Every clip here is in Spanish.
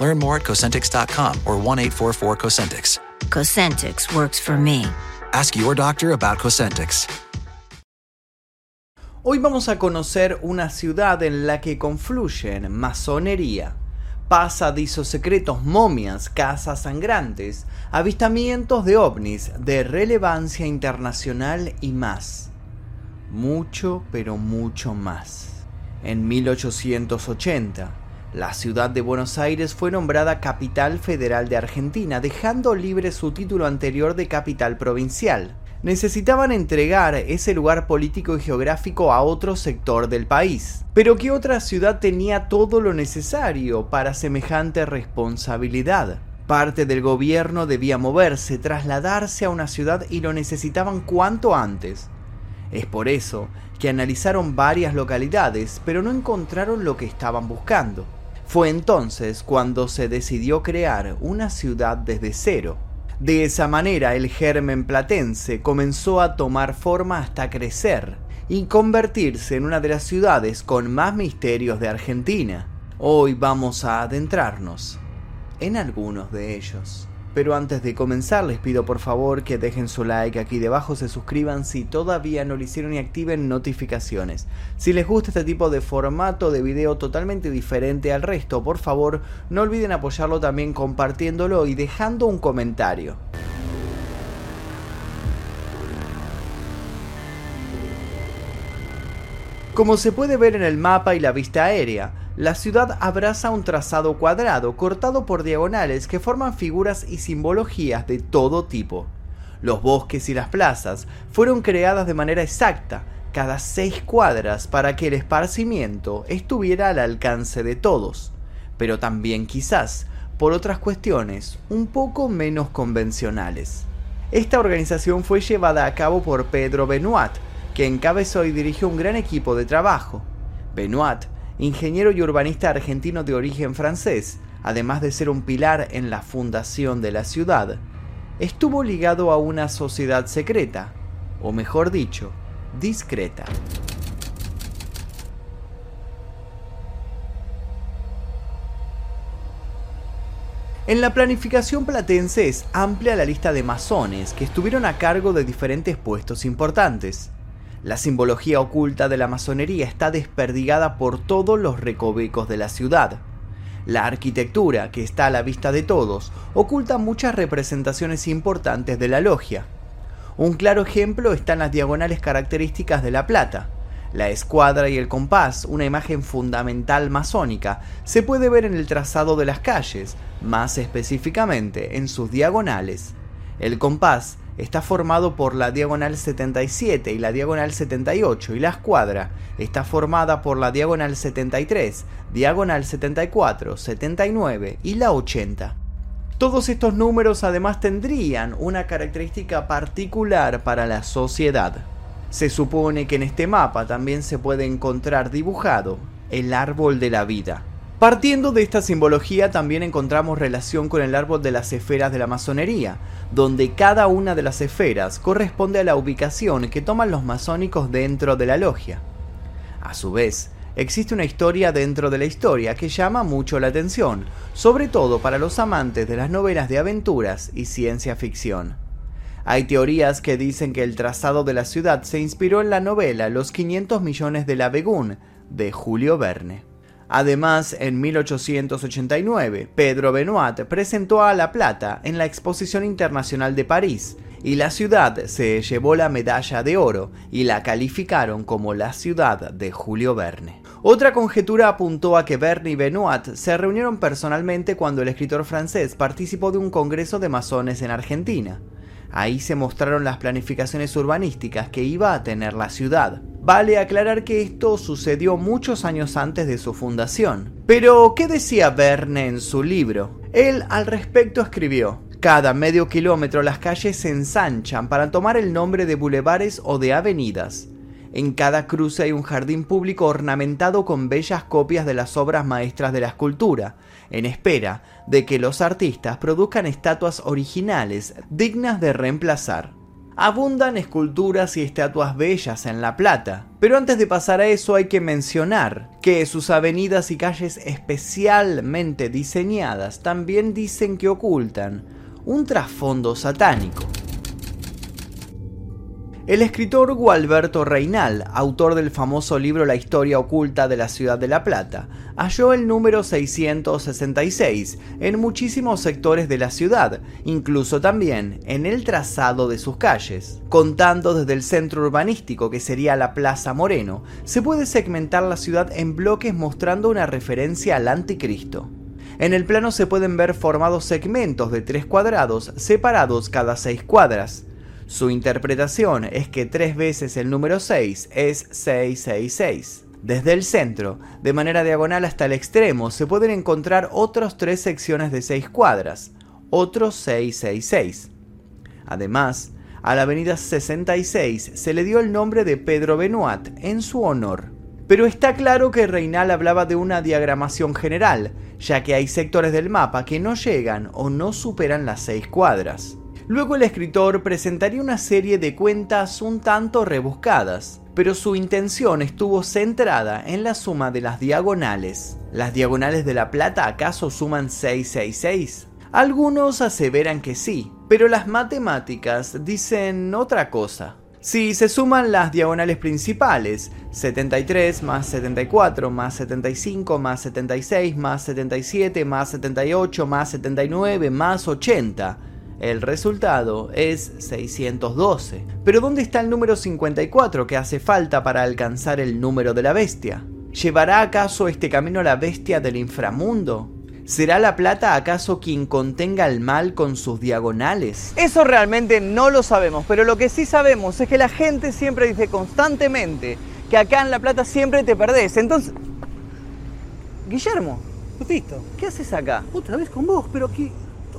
Learn more at Cosentix.com or 1 844 Cosentix. Cosentix works for me. Ask your doctor about Cosentix. Hoy vamos a conocer una ciudad en la que confluyen masonería, pasadizos secretos, momias, casas sangrantes, avistamientos de ovnis de relevancia internacional y más. Mucho, pero mucho más. En 1880, la ciudad de Buenos Aires fue nombrada capital federal de Argentina, dejando libre su título anterior de capital provincial. Necesitaban entregar ese lugar político y geográfico a otro sector del país. Pero ¿qué otra ciudad tenía todo lo necesario para semejante responsabilidad? Parte del gobierno debía moverse, trasladarse a una ciudad y lo necesitaban cuanto antes. Es por eso que analizaron varias localidades, pero no encontraron lo que estaban buscando. Fue entonces cuando se decidió crear una ciudad desde cero. De esa manera el germen platense comenzó a tomar forma hasta crecer y convertirse en una de las ciudades con más misterios de Argentina. Hoy vamos a adentrarnos en algunos de ellos. Pero antes de comenzar les pido por favor que dejen su like aquí debajo, se suscriban si todavía no lo hicieron y activen notificaciones. Si les gusta este tipo de formato de video totalmente diferente al resto, por favor no olviden apoyarlo también compartiéndolo y dejando un comentario. Como se puede ver en el mapa y la vista aérea, la ciudad abraza un trazado cuadrado cortado por diagonales que forman figuras y simbologías de todo tipo. Los bosques y las plazas fueron creadas de manera exacta, cada seis cuadras, para que el esparcimiento estuviera al alcance de todos, pero también quizás por otras cuestiones un poco menos convencionales. Esta organización fue llevada a cabo por Pedro Benoit, que encabezó y dirigió un gran equipo de trabajo. Benoit ingeniero y urbanista argentino de origen francés, además de ser un pilar en la fundación de la ciudad, estuvo ligado a una sociedad secreta, o mejor dicho, discreta. En la planificación platense es amplia la lista de masones que estuvieron a cargo de diferentes puestos importantes. La simbología oculta de la masonería está desperdigada por todos los recovecos de la ciudad. La arquitectura, que está a la vista de todos, oculta muchas representaciones importantes de la logia. Un claro ejemplo está en las diagonales características de la plata. La escuadra y el compás, una imagen fundamental masónica, se puede ver en el trazado de las calles, más específicamente en sus diagonales. El compás está formado por la diagonal 77 y la diagonal 78 y la escuadra está formada por la diagonal 73, diagonal 74, 79 y la 80. Todos estos números además tendrían una característica particular para la sociedad. Se supone que en este mapa también se puede encontrar dibujado el árbol de la vida. Partiendo de esta simbología también encontramos relación con el árbol de las esferas de la masonería, donde cada una de las esferas corresponde a la ubicación que toman los masónicos dentro de la logia. A su vez, existe una historia dentro de la historia que llama mucho la atención, sobre todo para los amantes de las novelas de aventuras y ciencia ficción. Hay teorías que dicen que el trazado de la ciudad se inspiró en la novela Los 500 millones de la Begún de Julio Verne. Además, en 1889, Pedro Benoit presentó a La Plata en la Exposición Internacional de París, y la ciudad se llevó la medalla de oro y la calificaron como la ciudad de Julio Verne. Otra conjetura apuntó a que Verne y Benoit se reunieron personalmente cuando el escritor francés participó de un congreso de masones en Argentina. Ahí se mostraron las planificaciones urbanísticas que iba a tener la ciudad. Vale aclarar que esto sucedió muchos años antes de su fundación. Pero, ¿qué decía Verne en su libro? Él al respecto escribió, cada medio kilómetro las calles se ensanchan para tomar el nombre de bulevares o de avenidas. En cada cruce hay un jardín público ornamentado con bellas copias de las obras maestras de la escultura, en espera de que los artistas produzcan estatuas originales dignas de reemplazar. Abundan esculturas y estatuas bellas en La Plata, pero antes de pasar a eso hay que mencionar que sus avenidas y calles especialmente diseñadas también dicen que ocultan un trasfondo satánico. El escritor Gualberto Reinal, autor del famoso libro La historia oculta de la ciudad de La Plata, halló el número 666 en muchísimos sectores de la ciudad, incluso también en el trazado de sus calles. Contando desde el centro urbanístico que sería la Plaza Moreno, se puede segmentar la ciudad en bloques mostrando una referencia al anticristo. En el plano se pueden ver formados segmentos de tres cuadrados separados cada seis cuadras. Su interpretación es que tres veces el número 6 es 666. Desde el centro, de manera diagonal hasta el extremo, se pueden encontrar otras tres secciones de 6 cuadras, otros 666. Además, a la avenida 66 se le dio el nombre de Pedro Benoit en su honor. Pero está claro que Reinal hablaba de una diagramación general, ya que hay sectores del mapa que no llegan o no superan las 6 cuadras. Luego el escritor presentaría una serie de cuentas un tanto rebuscadas, pero su intención estuvo centrada en la suma de las diagonales. ¿Las diagonales de la plata acaso suman 666? Algunos aseveran que sí, pero las matemáticas dicen otra cosa. Si se suman las diagonales principales, 73 más 74 más 75 más 76 más 77 más 78 más 79 más 80, el resultado es 612. Pero ¿dónde está el número 54 que hace falta para alcanzar el número de la bestia? ¿Llevará acaso este camino a la bestia del inframundo? ¿Será la plata acaso quien contenga el mal con sus diagonales? Eso realmente no lo sabemos, pero lo que sí sabemos es que la gente siempre dice constantemente que acá en La Plata siempre te perdés. Entonces, Guillermo, Listo. ¿qué haces acá? Otra vez con vos, pero que.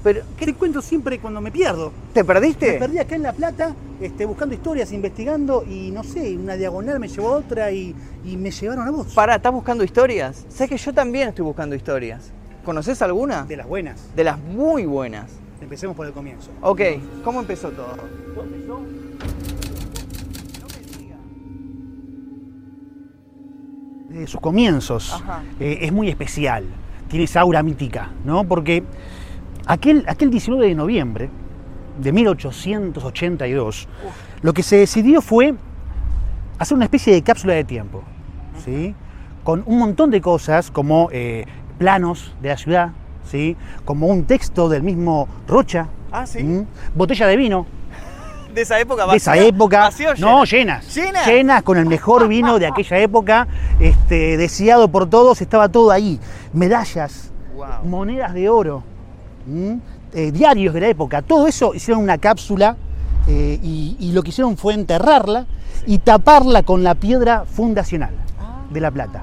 Pero, ¿Qué te cuento siempre cuando me pierdo? ¿Te Me perdiste? perdí acá en La Plata, este, buscando historias, investigando y no sé, una diagonal me llevó a otra y, y me llevaron a vos. Pará, ¿estás buscando historias? Sé que yo también estoy buscando historias. ¿Conoces alguna? De las buenas. De las muy buenas. Empecemos por el comienzo. Ok, ¿cómo empezó todo? De sus comienzos Ajá. eh, es muy especial. Tiene esa aura mítica, ¿no? Porque aquel, aquel 19 de noviembre de 1882, lo que se decidió fue hacer una especie de cápsula de tiempo, ¿sí? Con un montón de cosas como eh, planos de la ciudad, ¿sí? Como un texto del mismo Rocha, Ah, sí. botella de vino, De esa época de esa época, ¿Vacío no llenas, ¿Llenas? con el mejor vino de aquella época, este, deseado por todos, estaba todo ahí, medallas, Wow. monedas de oro. Eh, diarios de la época, todo eso hicieron una cápsula eh, y, y lo que hicieron fue enterrarla y taparla con la piedra fundacional de La Plata,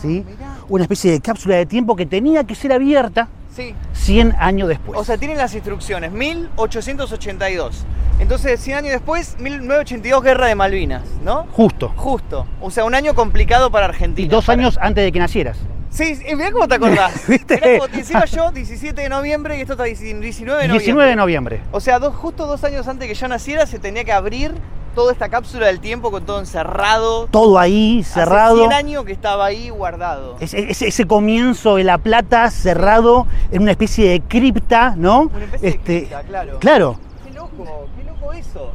¿sí? mirá. Una especie de cápsula de tiempo que tenía que ser abierta Sí. 100 años después. O sea, tienen las instrucciones, 1882. Entonces, 100 años después, 1982, Guerra de Malvinas, ¿no? Justo. Justo. O sea, un año complicado para Argentina. Y dos Para- años antes de que nacieras. Sí, mirá cómo te acordás. ¿Viste? Mirá cómo te encima yo, 17 de noviembre y esto está 19 de noviembre. 19 de noviembre. O sea, dos, justo dos años antes que yo naciera se tenía que abrir toda esta cápsula del tiempo con todo encerrado. Todo ahí, cerrado. Hace 100 años que estaba ahí guardado. Ese, ese- ese comienzo de La Plata cerrado en una especie de cripta, ¿no? Una especie de cripta, claro. Claro. Qué loco, qué loco eso.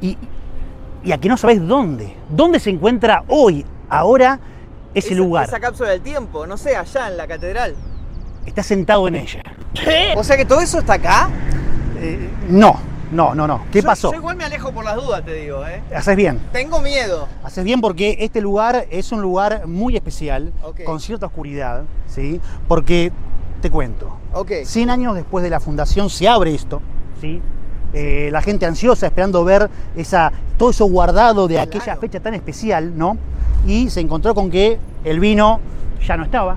Y, y aquí no sabés dónde. ¿Dónde se encuentra hoy, ahora, ese Esa- lugar? Esa cápsula del tiempo, no sé, allá en la catedral. Está sentado en ella. O sea que todo eso está acá. Eh, no, no, no, no. ¿Qué Yo- pasó? Yo igual me alejo por las dudas, te digo, ¿eh? Haces bien. Tengo miedo. Haces bien porque este lugar es un lugar muy especial, con cierta oscuridad, ¿sí? Porque, te cuento, Ok. 100 años después de la fundación se abre esto, ¿sí? Eh, la gente ansiosa esperando ver esa, todo eso guardado de aquella Claro. fecha tan especial, ¿no? Y se encontró con que el vino ya no estaba,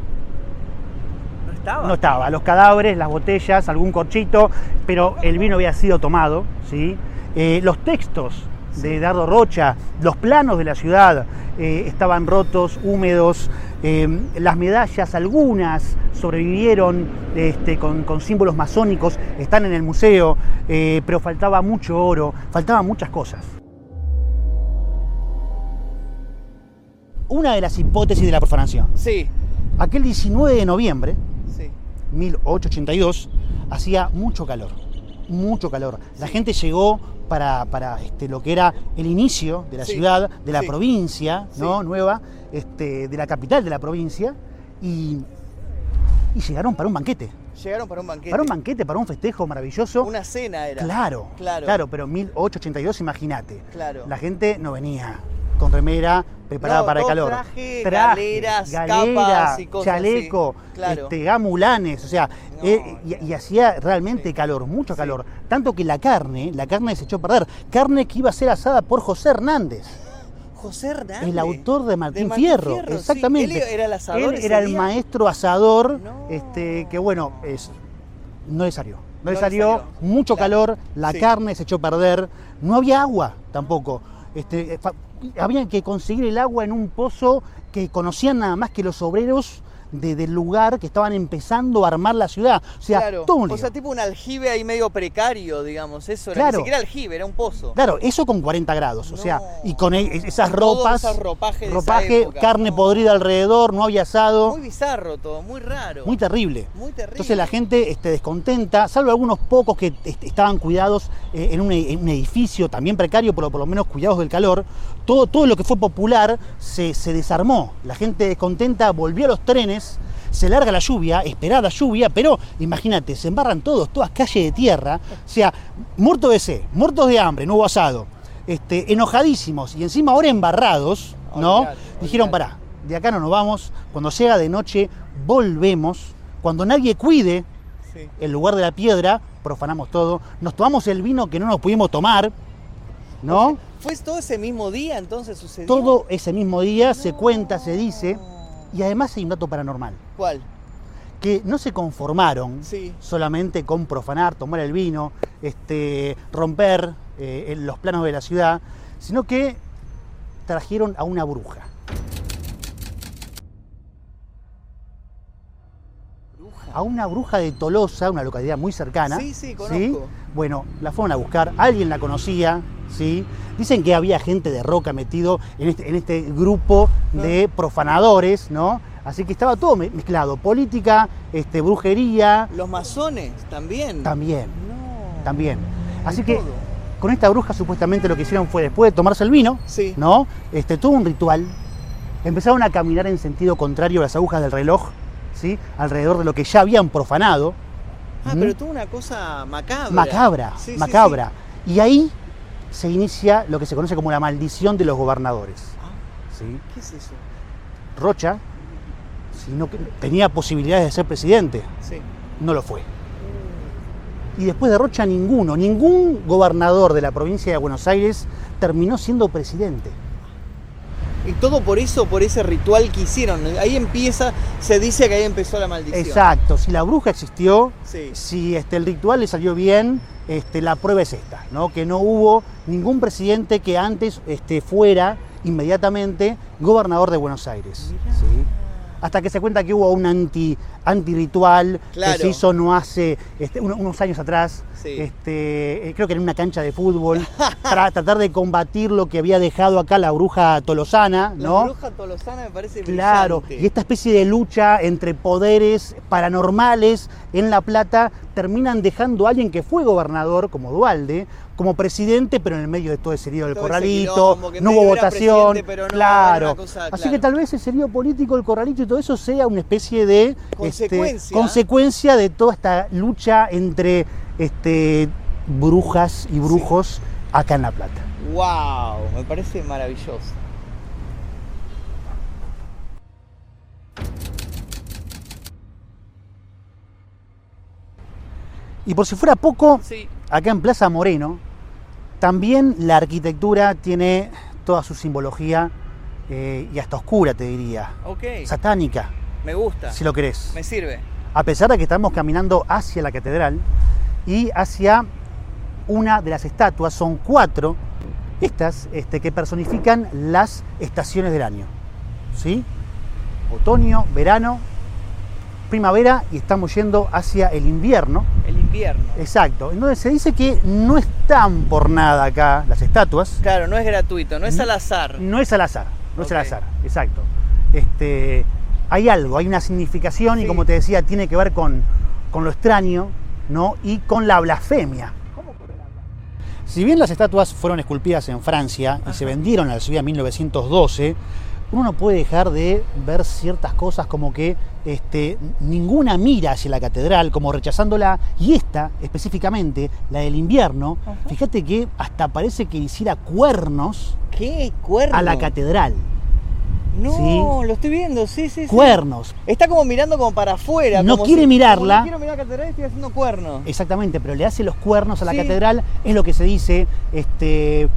¿No estaba? no estaba, los cadáveres, las botellas, algún corchito, pero el vino había sido tomado, ¿sí? Eh, los textos de Dardo Rocha, los planos de la ciudad eh, estaban rotos, húmedos, eh, las medallas, algunas sobrevivieron este, con, con símbolos masónicos, están en el museo, eh, pero faltaba mucho oro, faltaban muchas cosas. Una de las hipótesis de la profanación. Sí, Aquel 19 de noviembre, sí. 1882, hacía mucho calor, mucho calor. La gente llegó para, para, este, lo que era el inicio de la Sí, ciudad, de la sí. provincia ¿no? Sí. nueva, este, de la capital de la provincia, y, y llegaron para un banquete. Llegaron para un banquete. Para un banquete, para un festejo maravilloso. Una cena era. Claro, Claro. claro, pero 1882, imagínate. Claro. La gente no venía con remera preparada No, para el calor. traje, galeras, capas y cosas chaleco, así. Claro. este, gamulanes, o sea, No, eh, y, y hacía realmente Sí. calor, mucho Sí. calor. Tanto que la carne, la carne se echó a perder. Carne que iba a ser asada por José Hernández, José Hernández. el autor de Martín, Martín Fierro. Fierro, sí. Exactamente. Él era el asador Él ese era el día. maestro asador, No. este, que bueno, es, no le salió. No, le salió, salió. mucho Claro. calor, la carne se echó a perder, no había agua tampoco. Este, eh, había que conseguir el agua en un pozo que conocían nada más que los obreros de- del lugar que estaban empezando a armar la ciudad. O sea, claro. todo un O lío. sea, tipo un aljibe ahí medio precario, digamos. Eso era. Claro. Ni siquiera aljibe, era un pozo. Claro, eso con 40 grados, o sea, y con e- esas Todo ropas, esas esa ropaje, época. carne No. podrida alrededor, no había asado, Muy bizarro todo, muy raro. muy terrible. Muy terrible. Entonces la gente este, descontenta, salvo algunos pocos que este, estaban cuidados eh, en, un, en un edificio también precario, pero por lo menos cuidados del calor, todo, todo lo que fue popular se, se desarmó. La gente descontenta volvió a los trenes, se larga la lluvia, esperada lluvia, pero imagínate, se embarran todos, todas calles de tierra, o sea, muertos de sed, muertos de hambre, no hubo asado, este, enojadísimos y encima ahora embarrados, ¿no? Olvidate, Dijeron, olvidate. pará, de acá no nos vamos, cuando llega de noche volvemos, cuando nadie cuide Sí. el lugar de la piedra, profanamos todo, nos tomamos el vino que no nos pudimos tomar, ¿no? ¿Fue todo ese mismo día entonces sucedió? Todo ese mismo día se cuenta, se dice, y además hay un dato paranormal, ¿Cuál? que no se conformaron Sí. solamente con profanar, tomar el vino, este, romper eh, los planos de la ciudad, sino que trajeron a una bruja. A una bruja de Tolosa, una localidad muy cercana. Sí, sí, conozco. Bueno, la fueron a buscar, alguien la conocía, ¿sí? Dicen que había gente de Roca metido en este, en este grupo de profanadores, ¿no? Así que estaba todo me- mezclado, política, este, brujería, Los masones también. también, No. también. Así que todo. con esta bruja supuestamente lo que hicieron fue después de tomarse el vino, Sí. ¿no? Este, tuvo un ritual, empezaron a caminar en sentido contrario a las agujas del reloj, ¿sí? Alrededor de lo que ya habían profanado. Ah, ¿Mm? pero tuvo una cosa macabra. macabra, Sí, sí, macabra. Y ahí se inicia lo que se conoce como la maldición de los gobernadores. Ah, ¿sí? ¿Qué es eso? Rocha, que- tenía posibilidades de ser presidente, Sí. no lo fue. Y después de Rocha ninguno, ningún gobernador de la provincia de Buenos Aires terminó siendo presidente. Y todo por eso, por ese ritual que hicieron. Ahí empieza, se dice que ahí empezó la maldición. Exacto, si la bruja existió, Sí. si este, el ritual le salió bien, este, la prueba es esta, ¿no? que no hubo ningún presidente que antes este, fuera inmediatamente gobernador de Buenos Aires. ¿sí? Hasta que se cuenta que hubo un anti, anti-ritual Claro. que se hizo no hace este, uno- unos años atrás, Sí. este, eh, creo que en una cancha de fútbol, para tratar de combatir lo que había dejado acá la bruja tolosana, La ¿no? bruja tolosana me parece Claro, brillante. y esta especie de lucha entre poderes paranormales en La Plata terminan dejando a alguien que fue gobernador, como Dualde, como presidente, pero en el medio de todo ese lío del Todo corralito, quilombo, no hubo votación, presidente, pero no, claro. cosa, Así claro. que tal vez ese lío político, el corralito y todo eso sea una especie de este, Consecuencia. de toda esta lucha entre este, brujas y brujos acá en La Plata. ¡Wow! Me parece maravilloso. Y por si fuera poco, Sí. Acá en Plaza Moreno, también la arquitectura tiene toda su simbología eh, y hasta oscura, te diría. Ok. Satánica, Me gusta. si lo querés. Me sirve. A pesar de que estamos caminando hacia la catedral y hacia una de las estatuas, son cuatro, estas este, que personifican las estaciones del año. ¿Sí? Otoño, verano, primavera y estamos yendo hacia el invierno. El invierno. Exacto. Entonces se dice que no están por nada acá las estatuas. Claro, no es gratuito, no es al azar. No es al azar, no es al azar, exacto. Este, hay algo, hay una significación y como te decía, tiene que ver con, con lo extraño ¿no? y con la blasfemia. Si bien las estatuas fueron esculpidas en Francia y se vendieron a la ciudad en 1912, uno no puede dejar de ver ciertas cosas como que este, ninguna mira hacia la catedral, como rechazándola, y esta específicamente, la del invierno, fíjate que hasta parece que hiciera cuernos ¿Qué? Cuerno. a la catedral. No, Sí. lo estoy viendo, sí, sí, sí. Cuernos. Está como mirando como para afuera. No como quiere si- mirarla. no quiero mirar la catedral, estoy haciendo cuerno. Exactamente, pero le hace los cuernos a la Sí. catedral, es lo que se dice, este,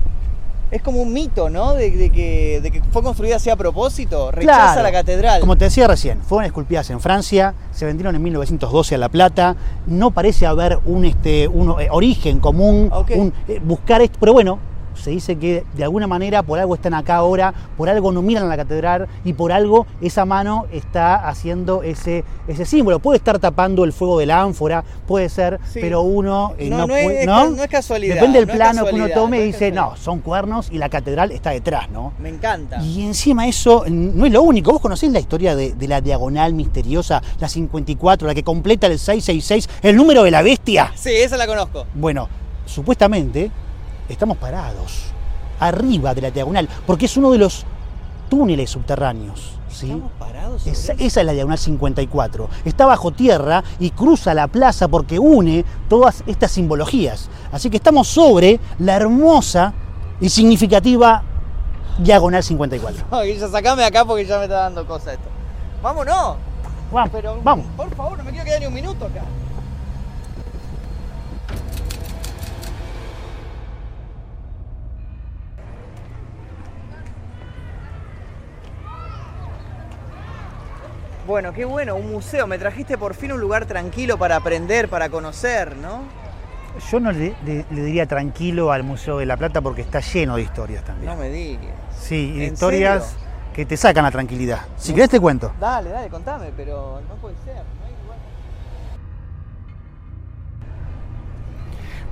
Es como un mito, ¿no? De, de que, de que fue construida así a propósito. Rechaza Claro. la catedral. Como te decía recién, fueron esculpidas en Francia, se vendieron en 1912 a La Plata, no parece haber un, este, un eh, origen común, un, eh, buscar esto, pero bueno, se dice que de alguna manera por algo están acá ahora, por algo no miran a la catedral y por algo esa mano está haciendo ese, ese símbolo. Puede estar tapando el fuego de la ánfora, puede ser, Sí. pero uno eh, No, no, puede- es ¿no? es casualidad, Depende del plano que uno tome y dice, no, son cuernos y la catedral está detrás, ¿no? Me encanta. Y encima eso no es lo único. ¿Vos conocés la historia de, de la diagonal misteriosa, la 54, la que completa el 666, el número de la bestia? Sí, esa la conozco. Bueno, supuestamente estamos parados arriba de la diagonal, porque es uno de los túneles subterráneos. ¿sí? Estamos parados. sobre Esa, es la diagonal 54. Está bajo tierra y cruza la plaza porque une todas estas simbologías. Así que estamos sobre la hermosa y significativa diagonal 54. No, ya sacame acá porque ya me está dando cosa esto. Vámonos. Vamos, Pero, vamos. por favor, no me quiero quedar ni un minuto acá. Bueno, qué bueno, un museo. Me trajiste por fin un lugar tranquilo para aprender, para conocer, ¿no? Yo no le, le- le diría tranquilo al Museo de la Plata porque está lleno de historias también. No me digas. sí, y de ¿en historias serio? que te sacan la tranquilidad. Si querés te cuento. Dale, dale, contame, pero no puede ser. No hay lugar.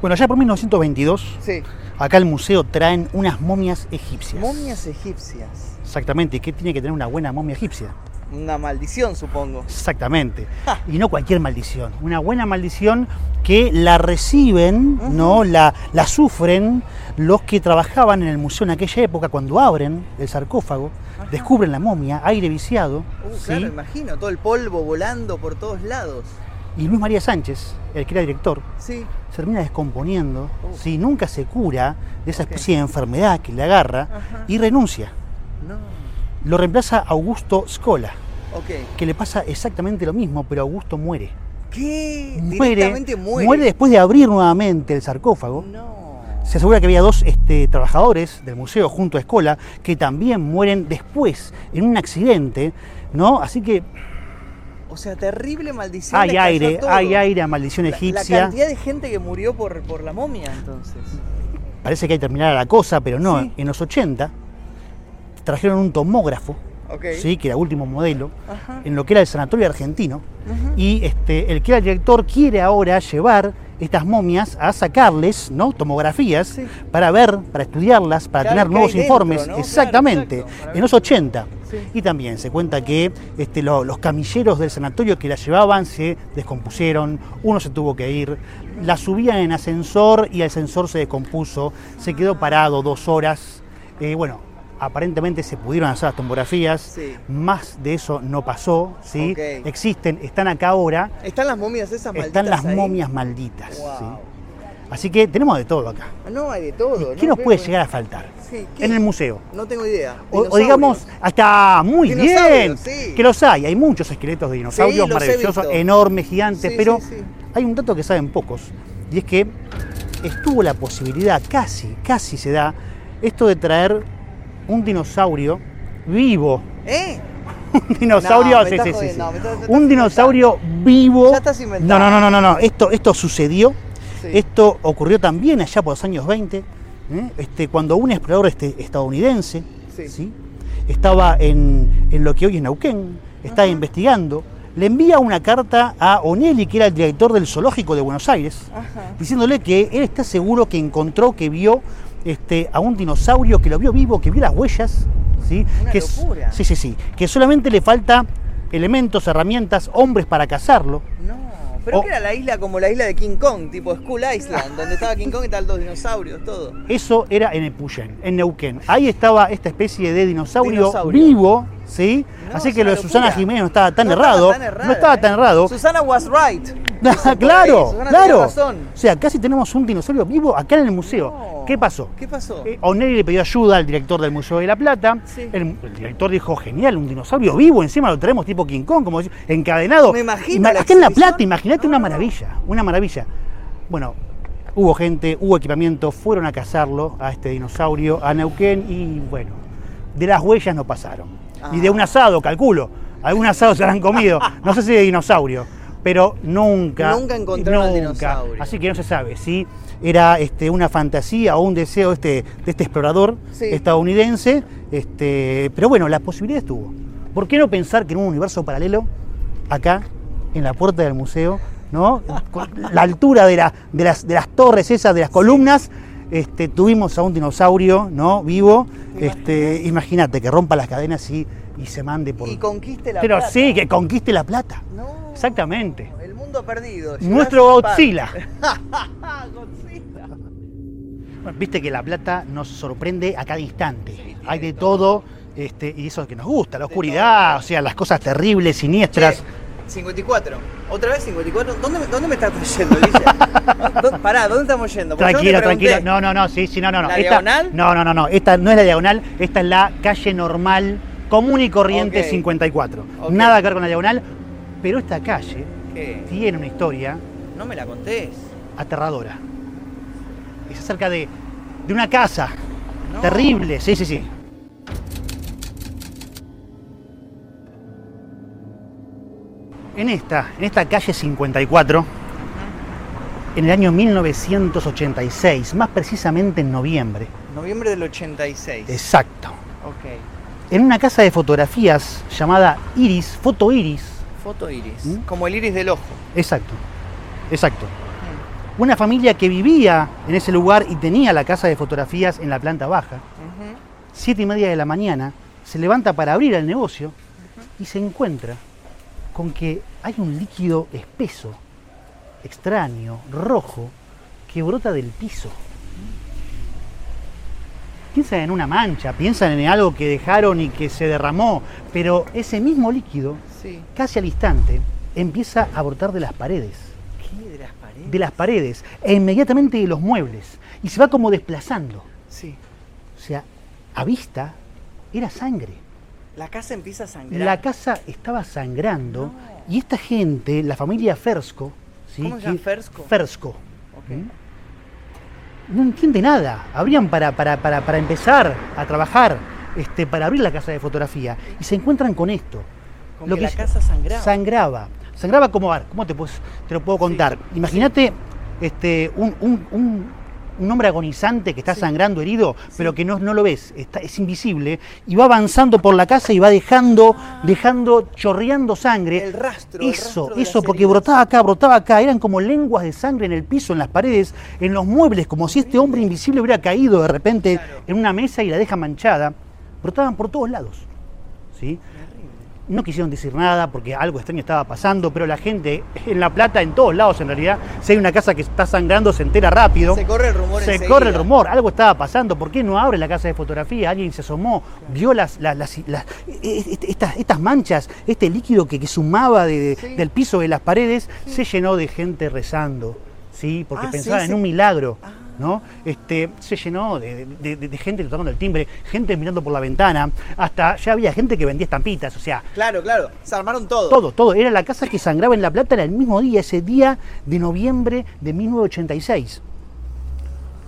Bueno, ya por 1922, Sí. acá al museo traen unas momias egipcias. Momias egipcias. Exactamente, ¿qué tiene que tener una buena momia egipcia? Una maldición, supongo. Exactamente. Y no cualquier maldición. Una buena maldición que la reciben, ¿no? La, la sufren los que trabajaban en el museo en aquella época cuando abren el sarcófago, descubren la momia, aire viciado. Uh, ¿sí? Claro, imagino, todo el polvo volando por todos lados. Y Luis María Sánchez, el que era director, Sí. se termina descomponiendo, Uf. ¿sí? nunca se cura de esa especie de enfermedad que le agarra Ajá. y renuncia. No. Lo reemplaza Augusto Scola, Ok. que le pasa exactamente lo mismo, pero Augusto muere. ¿Qué? Muere, muere. después de abrir nuevamente el sarcófago. No. Se asegura que había dos este, trabajadores del museo junto a Escola que también mueren después en un accidente, ¿no? Así que O sea, terrible maldición. hay aire, hay aire a maldición La- La, egipcia. cantidad de gente que murió por, por la momia, entonces. Parece que hay que terminar la cosa, pero no. Sí. En los 80 trajeron un tomógrafo. ¿sí? que era último modelo, Ajá. en lo que era el sanatorio argentino. Y este, el que era el director quiere ahora llevar estas momias a sacarles ¿no? tomografías Sí. para ver, para estudiarlas, para Claro, tener nuevos dentro, informes. ¿no? Claro, Exactamente, exacto, en los 80. Sí. Y también se cuenta que este, lo- los camilleros del sanatorio que la llevaban se descompusieron, uno se tuvo que ir, la subían en ascensor y el ascensor se descompuso, se quedó parado dos horas. Eh, bueno, aparentemente se pudieron hacer las tomografías, Sí. más de eso no pasó, ¿sí? Ok. Existen, están acá ahora, ¿Están las momias esas malditas están las ahí? momias malditas. Wow. ¿sí? Así que tenemos de todo acá. No, hay de todo. ¿Qué ¿no? nos puede llegar a faltar Sí, en el museo? No tengo idea. O, digamos, hasta muy bien, sí. que los hay, hay muchos esqueletos de dinosaurios maravillosos, enormes, gigantes, pero hay un dato que saben pocos, y es que estuvo la posibilidad, casi, casi se da, esto de traer un dinosaurio vivo. ¿Eh? Un dinosaurio, No, sí, sí, sí, Un dinosaurio vivo. Ya estás inventando. no, no, no, no, no. Esto, esto sucedió. Sí. Esto ocurrió también allá por los años 20, ¿eh? este, cuando un explorador este, estadounidense Sí. ¿sí? estaba en, en lo que hoy es Neuquén, estaba investigando, le envía una carta a Onelli, que era el director del zoológico de Buenos Aires, Ajá. diciéndole que él está seguro que encontró, que vio este, a un dinosaurio, que lo vio vivo, que vio las huellas, ¿sí? Una que es- locura. sí, sí, sí, que solamente le falta elementos, herramientas, hombres para cazarlo. No, pero O- que era la isla como la isla de King Kong, tipo Skull Island, donde estaba King Kong y estaban los dinosaurios, todo. Eso era en Epuyén, en Neuquén. Ahí estaba esta especie de dinosaurio, Dinosaurio. vivo, ¿sí? No, Así que lo de Susana. Jiménez no estaba tan No errado. estaba tan errada, no estaba ¿eh? tan errado. Susana was right. Claro, Susana claro. razón. O sea, casi tenemos un dinosaurio vivo acá en el museo. No. ¿Qué pasó? ¿Qué pasó? Eh, Onelli le pidió ayuda al director del Museo de la Plata. Sí. El, el director dijo, genial, un dinosaurio vivo, encima lo traemos tipo King Kong, como encadenado. Me imagino Ima- acá en La. Plata, imagínate una no. maravilla, una maravilla. Bueno, hubo gente, hubo equipamiento, fueron a cazarlo, a este dinosaurio, a Neuquén, y bueno, de las huellas no pasaron. Y de Ah. un asado, calculo. Algún asado se habrán comido, no sé si de dinosaurio, pero nunca. Nunca encontraron nunca. dinosaurio. Así que no se sabe si era este, una fantasía o un deseo este, de este explorador Sí. estadounidense. Este, pero bueno, la posibilidad estuvo. ¿Por qué no pensar que en un universo paralelo, acá, en la puerta del museo, ¿no? La altura de, la- de las, de las torres esas, de las columnas, este, tuvimos a un dinosaurio ¿no? vivo. Este, Imagínate que rompa las cadenas y, y se mande por. Y conquiste la pero plata. sí, que conquiste la plata. No. Exactamente. El mundo perdido. Nuestro. Godzilla. Godzilla. Bueno, Viste que La Plata nos sorprende a cada instante. Hay de todo, este, y eso es lo que nos gusta, la oscuridad, o sea, las cosas terribles, siniestras. Che, 54. ¿Otra vez 54? ¿Dónde, me- dónde me estás trayendo, Guille? ¿Dó- Pará, ¿dónde estamos yendo? Porque Tranquilo, tranquilo. No, no, no, sí, sí, no, no. no. ¿La Esta- diagonal? No, no, no, no. Esta no es la diagonal, esta es la calle normal, común y corriente Ok. 54. Ok. Nada que ver con la diagonal, pero esta calle ¿Qué? tiene una historia No me la contés. aterradora. Es acerca de, de una casa No. terrible, sí, sí, sí. En esta, en esta calle 54, en el año 1986, más precisamente en noviembre, Noviembre del 86. exacto, Ok. en una casa de fotografías llamada Iris, Foto Iris, Foto iris. ¿Mm? Como el iris del ojo. exacto, exacto. Una familia que vivía en ese lugar y tenía la casa de fotografías en la planta baja, Ujú. siete y media de la mañana, se levanta para abrir el negocio y se encuentra con que hay un líquido espeso, extraño, rojo, que brota del piso. Piensan en una mancha, piensan en algo que dejaron y que se derramó, pero ese mismo líquido, Sí. casi al instante, empieza a brotar de las paredes, ¿Qué? ¿De las paredes? de las paredes, e inmediatamente de los muebles, y se va como desplazando. Sí. O sea, a vista era sangre. La casa empieza a sangrar. La casa estaba sangrando y esta gente, la familia Fersco, ¿sí? ¿Cómo se llama? Fersco? Fersco, Ok. no entiende nada. Abrían para, para, para, para empezar a trabajar, este, para abrir la casa de fotografía y se encuentran con esto. Con que la es- casa sangraba. Sangraba. Sangraba como, ¿cómo te, puedes- te lo puedo contar? Imagínate este, un, un- un- un hombre agonizante que está sangrando herido, pero que no, no lo ves, está, es invisible, y va avanzando por la casa y va dejando, dejando, chorreando sangre. El rastro, el Eso, rastro eso, porque heridas. brotaba acá, brotaba acá, eran como lenguas de sangre en el piso, en las paredes, en los muebles, como si este hombre invisible hubiera caído de repente Claro. en una mesa y la deja manchada. Brotaban por todos lados. ¿sí? No quisieron decir nada porque algo extraño estaba pasando, pero la gente en La Plata, en todos lados en realidad, si hay una casa que está sangrando, se entera rápido. Se corre el rumor Se enseguida. corre el rumor, algo estaba pasando. ¿Por qué no abre la casa de fotografía? Alguien se asomó, vio las, las- las- las- estas, estas manchas, este líquido que, que sumaba de- Sí. del piso de las paredes, se llenó de gente rezando, ¿sí? porque Ah, pensaban sí, en un milagro. Ah. ¿No? Este, se llenó de, de- de- de gente tocando el timbre, gente mirando por la ventana, hasta ya había gente que vendía estampitas, o sea, Claro, claro. Se armaron todo. todo, todo. Era la casa que sangraba en La Plata, era el mismo día, ese día de noviembre de 1986.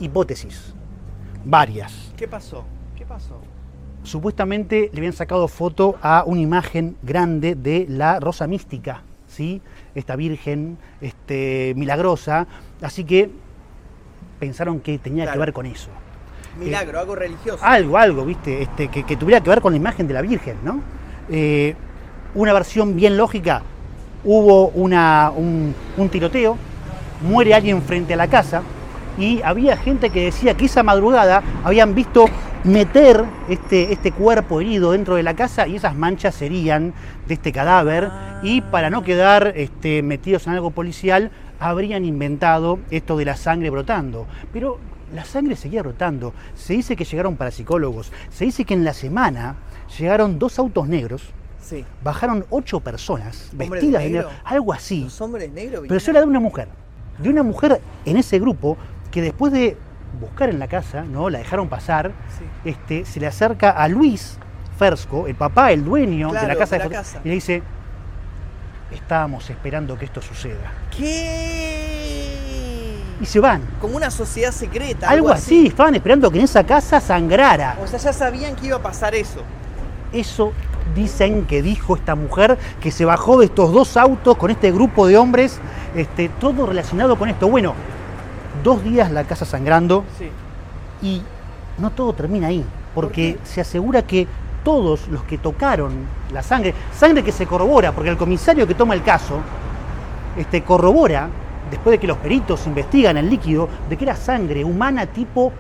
hipótesis, varias. ¿Qué pasó? ¿Qué pasó? Supuestamente le habían sacado foto a una imagen grande de la Rosa Mística, ¿sí? Esta Virgen este, milagrosa, así que pensaron que tenía que ver con eso. Milagro, algo religioso. Algo, algo, ¿viste? Este, que, que tuviera que ver con la imagen de la Virgen, ¿no? Eh, una versión bien lógica, hubo una, un, un tiroteo, muere alguien frente a la casa y había gente que decía que esa madrugada habían visto meter este, este cuerpo herido dentro de la casa y esas manchas serían de este cadáver y para no quedar este, metidos en algo policial habrían inventado esto de la sangre brotando. Pero la sangre seguía brotando. Se dice que llegaron parapsicólogos. Se dice que en la semana llegaron dos autos negros, Sí. bajaron ocho personas ¿Hombres de vestidas de negro? algo así. Los hombres negros Pero eso era de una mujer. De una mujer en ese grupo que después de buscar en la casa, ¿no? La dejaron pasar, Sí. este, se le acerca a Luis Fersco, el papá, el dueño de la casa, de la casa. y le dice, estábamos esperando que esto suceda. ¿Qué? Y se van. Como una sociedad secreta. Algo así, estaban esperando que en esa casa sangrara. O sea, ya sabían que iba a pasar eso. Eso dicen que dijo esta mujer que se bajó de estos dos autos con este grupo de hombres, este, todo relacionado con esto. Bueno, dos días la casa sangrando Sí. y no todo termina ahí, porque se asegura que todos los que tocaron la sangre, sangre que se corrobora, porque el comisario que toma el caso, este, corrobora, después de que los peritos investigan el líquido, de que era sangre humana tipo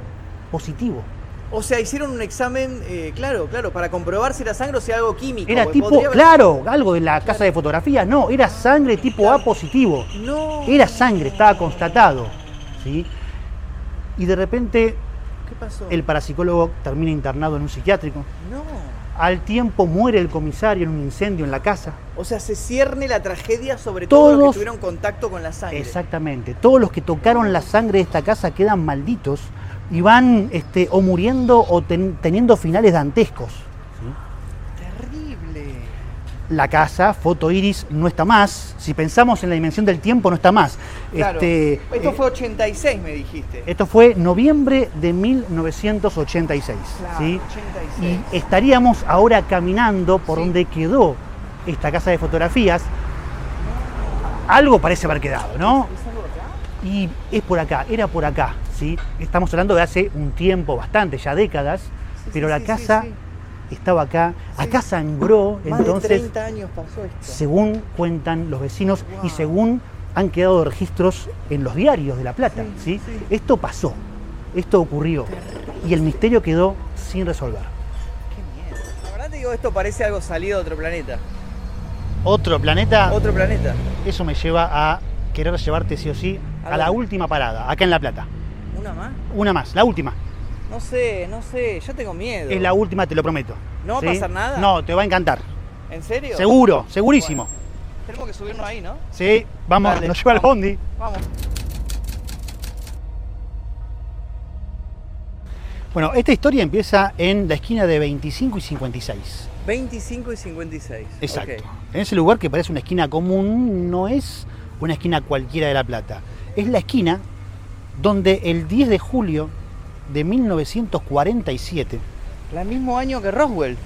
positivo. O sea, hicieron un examen, eh, claro, claro, para comprobar si era sangre o si era algo químico. Era tipo, podría claro, algo de la casa de fotografías, no, era sangre tipo A positivo. No. Era sangre, estaba constatado. ¿sí? Y de repente ¿Qué pasó? el parapsicólogo termina internado en un psiquiátrico. No. Al tiempo muere el comisario en un incendio en la casa. O sea, se cierne la tragedia sobre todos los que tuvieron contacto con la sangre. Exactamente. Todos los que tocaron la sangre de esta casa quedan malditos y van este, o muriendo o ten- teniendo finales dantescos. La casa, foto iris, no está más. Si pensamos en la dimensión del tiempo, no está más. Claro. Este, Esto eh, fue 86, me dijiste. Esto fue noviembre de 1986. Claro, ¿sí? 86. Y estaríamos ahora caminando por Sí. donde quedó esta casa de fotografías. Algo parece haber quedado, ¿no? Y es por acá, era por acá, ¿sí? Estamos hablando de hace un tiempo, bastante, ya décadas, Sí, pero la casa estaba acá, Sí. acá sangró, Más entonces, de 30 años pasó esto. según cuentan los vecinos y según han quedado registros en los diarios de La Plata, Sí, ¿sí? sí. Esto pasó, esto ocurrió y el misterio quedó sin resolver. Qué miedo. La verdad te digo, esto parece algo salido de otro planeta. Otro planeta, Otro planeta. eso me lleva a querer llevarte sí o sí ¿A a la última parada, acá en La Plata. ¿Una más? Una más, la última. No sé, no sé, yo tengo miedo. Es la última, te lo prometo. ¿No va a pasar nada? No, te va a encantar. ¿En serio? Seguro, segurísimo. Bueno, tenemos que subirnos ahí, ¿no? Sí, vamos, Dale, nos lleva el vamos. bondi. Vamos. Bueno, esta historia empieza en la esquina de 25 y 56. 25 y 56. Exacto. En ese lugar que parece una esquina común, no es una esquina cualquiera de La Plata. Es la esquina donde el 10 de julio de 1947, La mismo año que Roswell.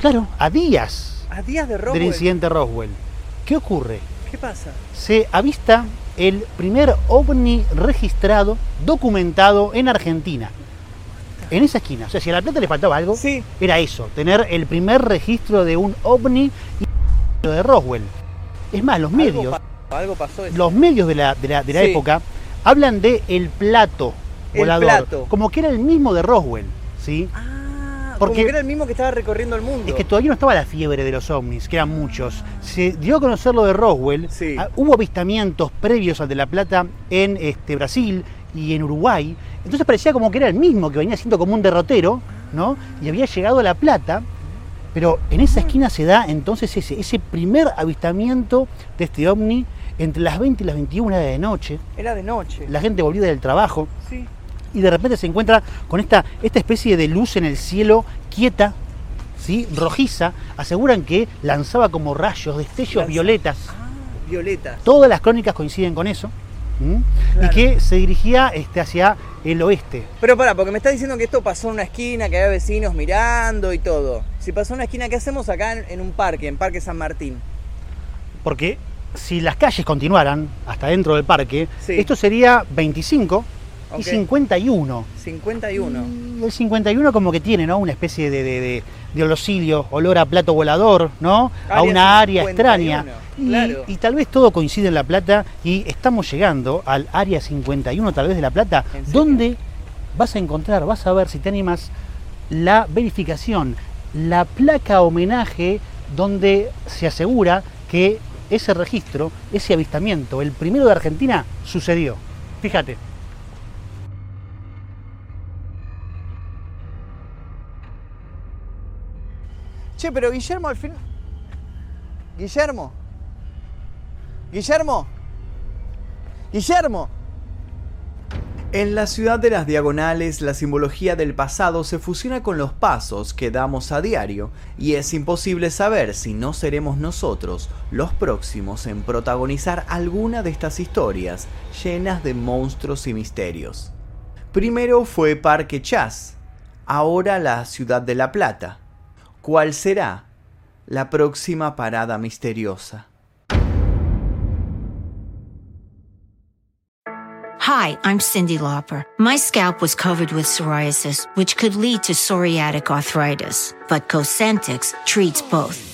claro, a días A días de Roswell. del incidente Roswell, ¿qué ocurre? ¿Qué pasa? se avista el primer ovni registrado, documentado en Argentina. En esa esquina. O sea, si a La Plata le faltaba algo, Sí. era eso, tener el primer registro de un ovni y de Roswell. Es más, los medios, Algo, pa- algo pasó. eso. los medios de la, de la, de la Sí. época hablan de el plato El plato. como que era el mismo de Roswell, ¿sí? Ah, Porque- como que era el mismo que estaba recorriendo el mundo. Es que todavía no estaba la fiebre de los ovnis, que eran muchos. Se dio a conocer lo de Roswell. Sí. Ah, Hubo avistamientos previos al de La Plata en este, Brasil y en Uruguay. Entonces parecía como que era el mismo, que venía siendo como un derrotero, ¿no? Y había llegado a La Plata. Pero en esa esquina se da entonces ese, ese primer avistamiento de este ovni entre las 20 y las 21 de noche. Era de noche. La gente volvía del trabajo Sí. Y de repente se encuentra con esta, esta especie de luz en el cielo quieta, ¿sí? rojiza, aseguran que lanzaba como rayos, destellos Lanza- violetas. Ah, Violeta. Todas las crónicas coinciden con eso. y que se dirigía este, hacia el oeste. Pero pará, porque me estás diciendo que esto pasó en una esquina, que había vecinos mirando y todo. Si pasó en una esquina, ¿qué hacemos acá en, en un parque, en Parque San Martín? Porque si las calles continuaran hasta dentro del parque, Sí. esto sería 25 Ok. y 51. 51. Y el 51 como que tiene, ¿no? Una especie de, de, de, de olorcilio, olor a plato volador, ¿no? a una área 51, extraña. Y, claro. y tal vez todo coincide en La Plata y estamos llegando al área 51 tal vez de La Plata, donde vas a encontrar, vas a ver si te animas, la verificación, la placa homenaje donde se asegura que ese registro, ese avistamiento, el primero de Argentina, sucedió. Fíjate. Pero Guillermo al fin. Guillermo. Guillermo. Guillermo. En la ciudad de las diagonales, la simbología del pasado se fusiona con los pasos que damos a diario, y es imposible saber si no seremos nosotros los próximos en protagonizar alguna de estas historias llenas de monstruos y misterios. Primero fue Parque Chas, ahora la ciudad de La Plata. ¿Cuál será la próxima parada misteriosa? Hi, I'm Cindy Lauper. My scalp was covered with psoriasis, which could lead to psoriatic arthritis, but Cosentix treats both.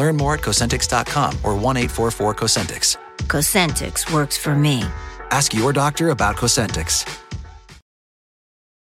Learn more at Cosentix.com or 1 844 Cosentix. Cosentix works for me. Ask your doctor about Cosentix.